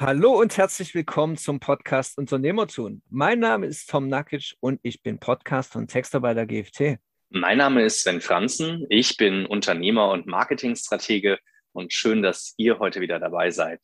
Hallo und herzlich willkommen zum Podcast Unternehmertun. Mein Name ist Tom Nakic und ich bin Podcaster und Texter bei der GFT. Mein Name ist Sven Franzen. Ich bin Unternehmer und Marketingstratege und schön, dass ihr heute wieder dabei seid.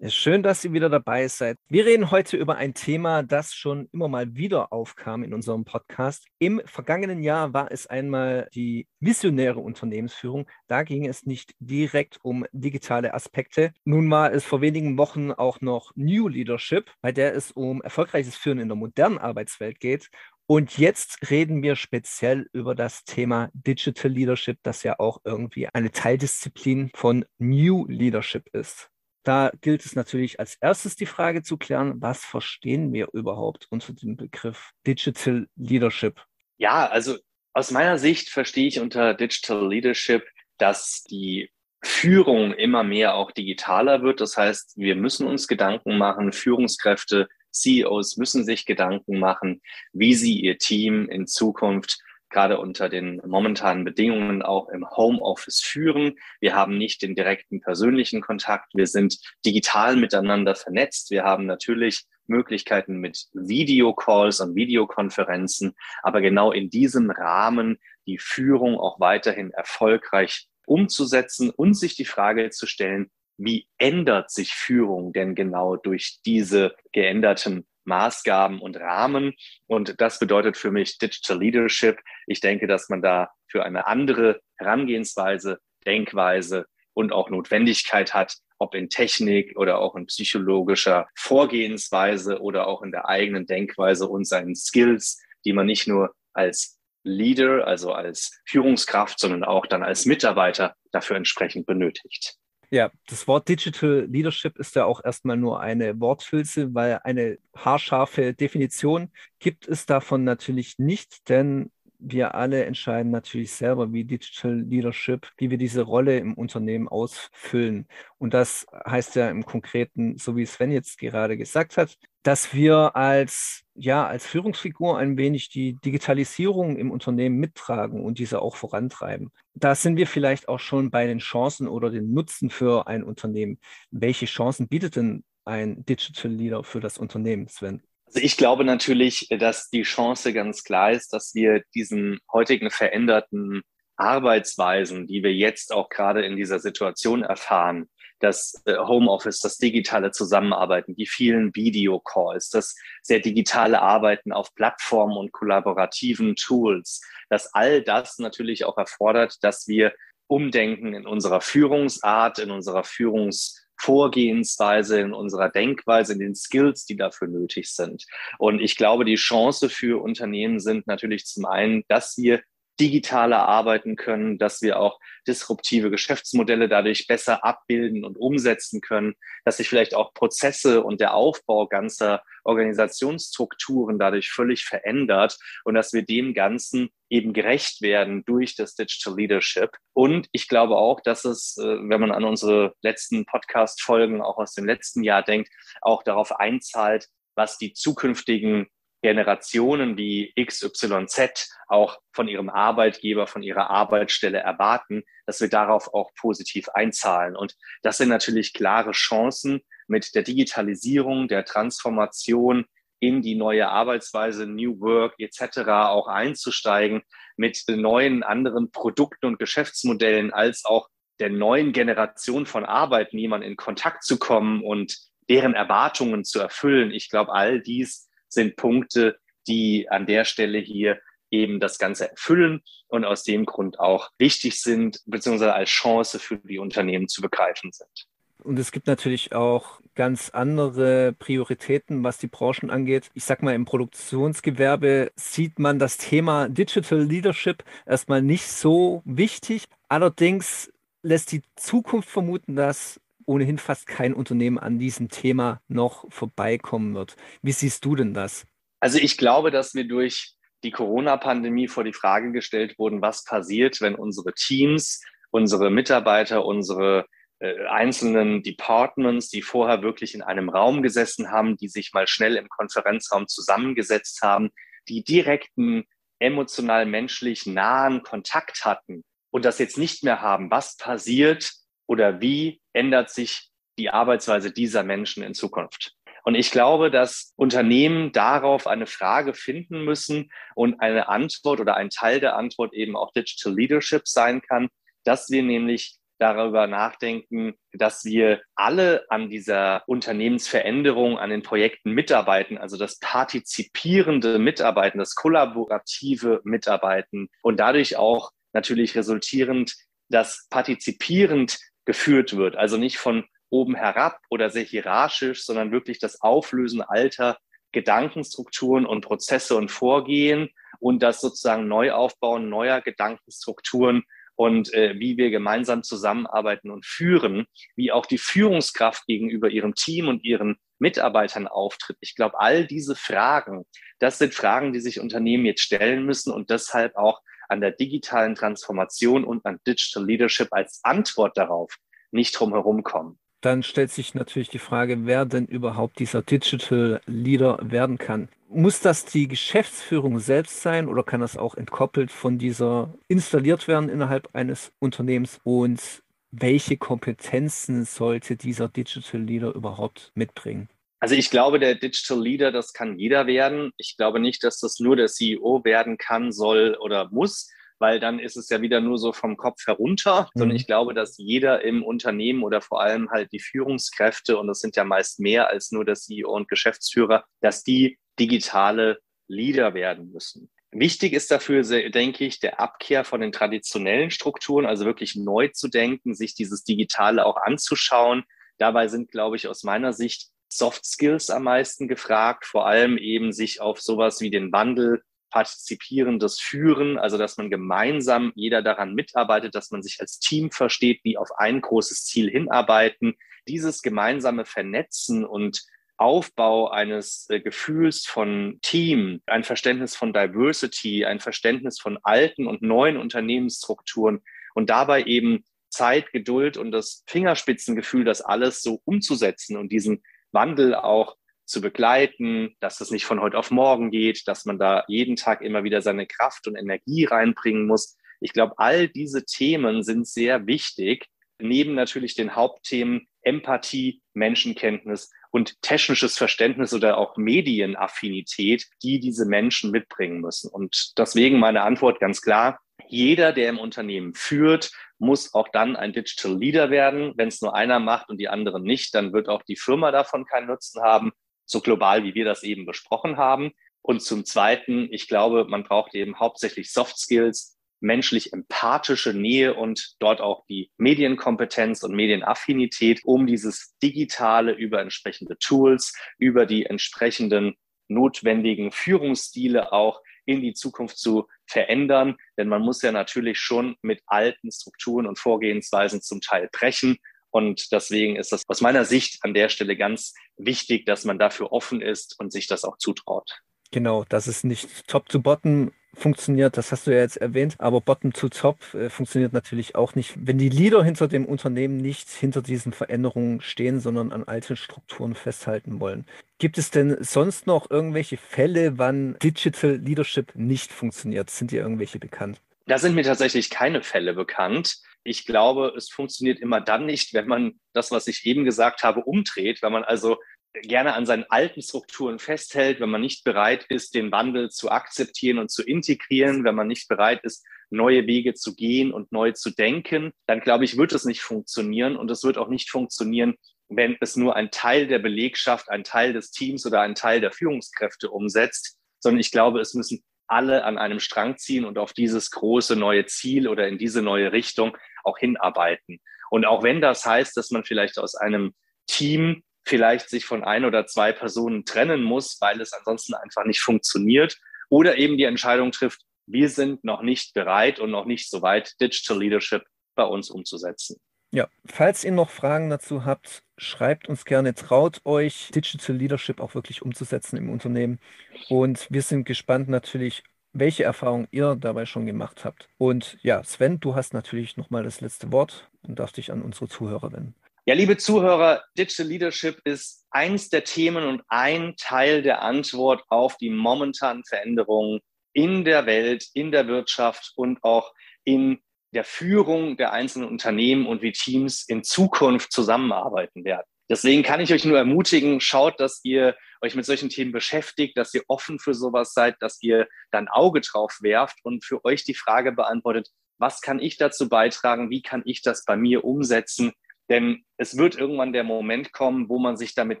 Schön, dass ihr wieder dabei seid. Wir reden heute über ein Thema, das schon immer mal wieder aufkam in unserem Podcast. Im vergangenen Jahr war es einmal die visionäre Unternehmensführung. Da ging es nicht direkt um digitale Aspekte. Nun war es vor wenigen Wochen auch noch New Leadership, bei der es um erfolgreiches Führen in der modernen Arbeitswelt geht. Und jetzt reden wir speziell über das Thema Digital Leadership, das ja auch irgendwie eine Teildisziplin von New Leadership ist. Da gilt es natürlich als erstes die Frage zu klären, was verstehen wir überhaupt unter dem Begriff Digital Leadership? Ja, also aus meiner Sicht verstehe ich unter Digital Leadership, dass die Führung immer mehr auch digitaler wird. Das heißt, wir müssen uns Gedanken machen, Führungskräfte, CEOs müssen sich Gedanken machen, wie sie ihr Team in Zukunft gerade unter den momentanen Bedingungen auch im Homeoffice führen. Wir haben nicht den direkten persönlichen Kontakt. Wir sind digital miteinander vernetzt. Wir haben natürlich Möglichkeiten mit Videocalls und Videokonferenzen, aber genau in diesem Rahmen die Führung auch weiterhin erfolgreich umzusetzen und sich die Frage zu stellen, wie ändert sich Führung denn genau durch diese geänderten Maßgaben und Rahmen. Und das bedeutet für mich Digital Leadership. Ich denke, dass man da für eine andere Herangehensweise, Denkweise und auch Notwendigkeit hat, ob in Technik oder auch in psychologischer Vorgehensweise oder auch in der eigenen Denkweise und seinen Skills, die man nicht nur als Leader, also als Führungskraft, sondern auch dann als Mitarbeiter dafür entsprechend benötigt. Ja, das Wort Digital Leadership ist ja auch erstmal nur eine Worthülse, weil eine haarscharfe Definition gibt es davon natürlich nicht, denn wir alle entscheiden natürlich selber, wie Digital Leadership, wie wir diese Rolle im Unternehmen ausfüllen. Und das heißt ja im Konkreten, so wie Sven jetzt gerade gesagt hat, dass wir als, ja, als Führungsfigur ein wenig die Digitalisierung im Unternehmen mittragen und diese auch vorantreiben. Da sind wir vielleicht auch schon bei den Chancen oder den Nutzen für ein Unternehmen. Welche Chancen bietet denn ein Digital Leader für das Unternehmen, Sven? Also ich glaube natürlich, dass die Chance ganz klar ist, dass wir diesen heutigen veränderten Arbeitsweisen, die wir jetzt auch gerade in dieser Situation erfahren, das äh, Homeoffice, das digitale Zusammenarbeiten, die vielen Videocalls, das sehr digitale Arbeiten auf Plattformen und kollaborativen Tools, dass all das natürlich auch erfordert, dass wir umdenken in unserer Führungsart, in unserer Führungs Vorgehensweise, in unserer Denkweise, in den Skills, die dafür nötig sind. Und ich glaube, die Chance für Unternehmen sind natürlich zum einen, dass wir digitaler arbeiten können, dass wir auch disruptive Geschäftsmodelle dadurch besser abbilden und umsetzen können, dass sich vielleicht auch Prozesse und der Aufbau ganzer Organisationsstrukturen dadurch völlig verändert und dass wir dem Ganzen eben gerecht werden durch das Digital Leadership. Und ich glaube auch, dass es, äh, wenn man an unsere letzten Podcast-Folgen auch aus dem letzten Jahr denkt, auch darauf einzahlt, was die zukünftigen Generationen wie XYZ auch von ihrem Arbeitgeber, von ihrer Arbeitsstelle erwarten, dass wir darauf auch positiv einzahlen. Und das sind natürlich klare Chancen, mit der Digitalisierung, der Transformation in die neue Arbeitsweise, New Work etc. auch einzusteigen, mit neuen anderen Produkten und Geschäftsmodellen als auch der neuen Generation von Arbeitnehmern in Kontakt zu kommen und deren Erwartungen zu erfüllen. Ich glaube, all dies sind Punkte, die an der Stelle hier eben das Ganze erfüllen und aus dem Grund auch wichtig sind, beziehungsweise als Chance für die Unternehmen zu begreifen sind. Und es gibt natürlich auch ganz andere Prioritäten, was die Branchen angeht. Ich sag mal, im Produktionsgewerbe sieht man das Thema Digital Leadership erstmal nicht so wichtig. Allerdings lässt die Zukunft vermuten, dass ohnehin fast kein Unternehmen an diesem Thema noch vorbeikommen wird. Wie siehst du denn das? Also ich glaube, dass wir durch die Corona-Pandemie vor die Frage gestellt wurden, was passiert, wenn unsere Teams, unsere Mitarbeiter, unsere äh, einzelnen Departments, die vorher wirklich in einem Raum gesessen haben, die sich mal schnell im Konferenzraum zusammengesetzt haben, die direkten, emotional menschlich nahen Kontakt hatten und das jetzt nicht mehr haben. Was passiert, oder wie ändert sich die Arbeitsweise dieser Menschen in Zukunft? Und ich glaube, dass Unternehmen darauf eine Frage finden müssen und eine Antwort oder ein Teil der Antwort eben auch Digital Leadership sein kann, dass wir nämlich darüber nachdenken, dass wir alle an dieser Unternehmensveränderung, an den Projekten mitarbeiten, also das partizipierende Mitarbeiten, das kollaborative Mitarbeiten und dadurch auch natürlich resultierend, dass partizipierend geführt wird, also nicht von oben herab oder sehr hierarchisch, sondern wirklich das Auflösen alter Gedankenstrukturen und Prozesse und Vorgehen und das sozusagen Neuaufbauen neuer Gedankenstrukturen und äh, wie wir gemeinsam zusammenarbeiten und führen, wie auch die Führungskraft gegenüber ihrem Team und ihren Mitarbeitern auftritt. Ich glaube, all diese Fragen, das sind Fragen, die sich Unternehmen jetzt stellen müssen und deshalb auch an der digitalen Transformation und an Digital Leadership als Antwort darauf nicht drumherum kommen dann stellt sich natürlich die Frage, wer denn überhaupt dieser Digital Leader werden kann. Muss das die Geschäftsführung selbst sein oder kann das auch entkoppelt von dieser installiert werden innerhalb eines Unternehmens? Und welche Kompetenzen sollte dieser Digital Leader überhaupt mitbringen? Also ich glaube, der Digital Leader, das kann jeder werden. Ich glaube nicht, dass das nur der CEO werden kann, soll oder muss, weil dann ist es ja wieder nur so vom Kopf herunter, mhm. sondern ich glaube, dass jeder im Unternehmen oder vor allem halt die Führungskräfte, und das sind ja meist mehr als nur der CEO und Geschäftsführer, dass die digitale Leader werden müssen. Wichtig ist dafür, denke ich, der Abkehr von den traditionellen Strukturen, also wirklich neu zu denken, sich dieses Digitale auch anzuschauen. Dabei sind, glaube ich, aus meiner Sicht Soft Skills am meisten gefragt, vor allem eben sich auf sowas wie den Wandel partizipierendes Führen, also dass man gemeinsam jeder daran mitarbeitet, dass man sich als Team versteht, wie auf ein großes Ziel hinarbeiten. Dieses gemeinsame Vernetzen und Aufbau eines äh, Gefühls von Team, ein Verständnis von Diversity, ein Verständnis von alten und neuen Unternehmensstrukturen und dabei eben Zeit, Geduld und das Fingerspitzengefühl, das alles so umzusetzen und diesen Wandel auch zu begleiten, dass es nicht von heute auf morgen geht, dass man da jeden Tag immer wieder seine Kraft und Energie reinbringen muss. Ich glaube, all diese Themen sind sehr wichtig, neben natürlich den Hauptthemen Empathie, Menschenkenntnis und technisches Verständnis oder auch Medienaffinität, die diese Menschen mitbringen müssen. Und deswegen meine Antwort ganz klar, jeder, der im Unternehmen führt, muss auch dann ein Digital Leader werden. Wenn es nur einer macht und die anderen nicht, dann wird auch die Firma davon keinen Nutzen haben so global, wie wir das eben besprochen haben. Und zum Zweiten, ich glaube, man braucht eben hauptsächlich Soft Skills, menschlich empathische Nähe und dort auch die Medienkompetenz und Medienaffinität, um dieses Digitale über entsprechende Tools, über die entsprechenden notwendigen Führungsstile auch in die Zukunft zu verändern. Denn man muss ja natürlich schon mit alten Strukturen und Vorgehensweisen zum Teil brechen und deswegen ist das aus meiner Sicht an der Stelle ganz wichtig, dass man dafür offen ist und sich das auch zutraut. Genau, dass es nicht top to bottom funktioniert, das hast du ja jetzt erwähnt, aber bottom to top äh, funktioniert natürlich auch nicht, wenn die Leader hinter dem Unternehmen nicht hinter diesen Veränderungen stehen, sondern an alten Strukturen festhalten wollen. Gibt es denn sonst noch irgendwelche Fälle, wann Digital Leadership nicht funktioniert? Sind dir irgendwelche bekannt? Da sind mir tatsächlich keine Fälle bekannt. Ich glaube, es funktioniert immer dann nicht, wenn man das, was ich eben gesagt habe, umdreht, wenn man also gerne an seinen alten Strukturen festhält, wenn man nicht bereit ist, den Wandel zu akzeptieren und zu integrieren, wenn man nicht bereit ist, neue Wege zu gehen und neu zu denken, dann glaube ich, wird es nicht funktionieren und es wird auch nicht funktionieren, wenn es nur ein Teil der Belegschaft, ein Teil des Teams oder ein Teil der Führungskräfte umsetzt, sondern ich glaube, es müssen alle an einem Strang ziehen und auf dieses große neue Ziel oder in diese neue Richtung auch hinarbeiten. Und auch wenn das heißt, dass man vielleicht aus einem Team vielleicht sich von ein oder zwei Personen trennen muss, weil es ansonsten einfach nicht funktioniert oder eben die Entscheidung trifft, wir sind noch nicht bereit und noch nicht so weit, Digital Leadership bei uns umzusetzen. Ja, falls ihr noch Fragen dazu habt, schreibt uns gerne, traut euch, Digital Leadership auch wirklich umzusetzen im Unternehmen. Und wir sind gespannt natürlich, welche Erfahrungen ihr dabei schon gemacht habt. Und ja, Sven, du hast natürlich nochmal das letzte Wort und darfst dich an unsere Zuhörer wenden. Ja, liebe Zuhörer, Digital Leadership ist eins der Themen und ein Teil der Antwort auf die momentanen Veränderungen in der Welt, in der Wirtschaft und auch in der Führung der einzelnen Unternehmen und wie Teams in Zukunft zusammenarbeiten werden. Deswegen kann ich euch nur ermutigen, schaut, dass ihr euch mit solchen Themen beschäftigt, dass ihr offen für sowas seid, dass ihr dann Auge drauf werft und für euch die Frage beantwortet, was kann ich dazu beitragen, wie kann ich das bei mir umsetzen, denn es wird irgendwann der Moment kommen, wo man sich damit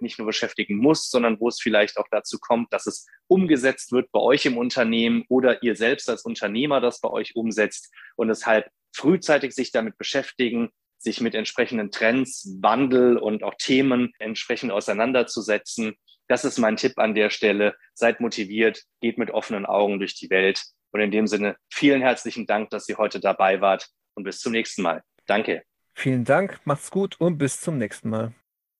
nicht nur beschäftigen muss, sondern wo es vielleicht auch dazu kommt, dass es umgesetzt wird bei euch im Unternehmen oder ihr selbst als Unternehmer das bei euch umsetzt und deshalb frühzeitig sich damit beschäftigen, sich mit entsprechenden Trends, Wandel und auch Themen entsprechend auseinanderzusetzen. Das ist mein Tipp an der Stelle. Seid motiviert, geht mit offenen Augen durch die Welt. Und in dem Sinne, vielen herzlichen Dank, dass ihr heute dabei wart und bis zum nächsten Mal. Danke. Vielen Dank, macht's gut und bis zum nächsten Mal.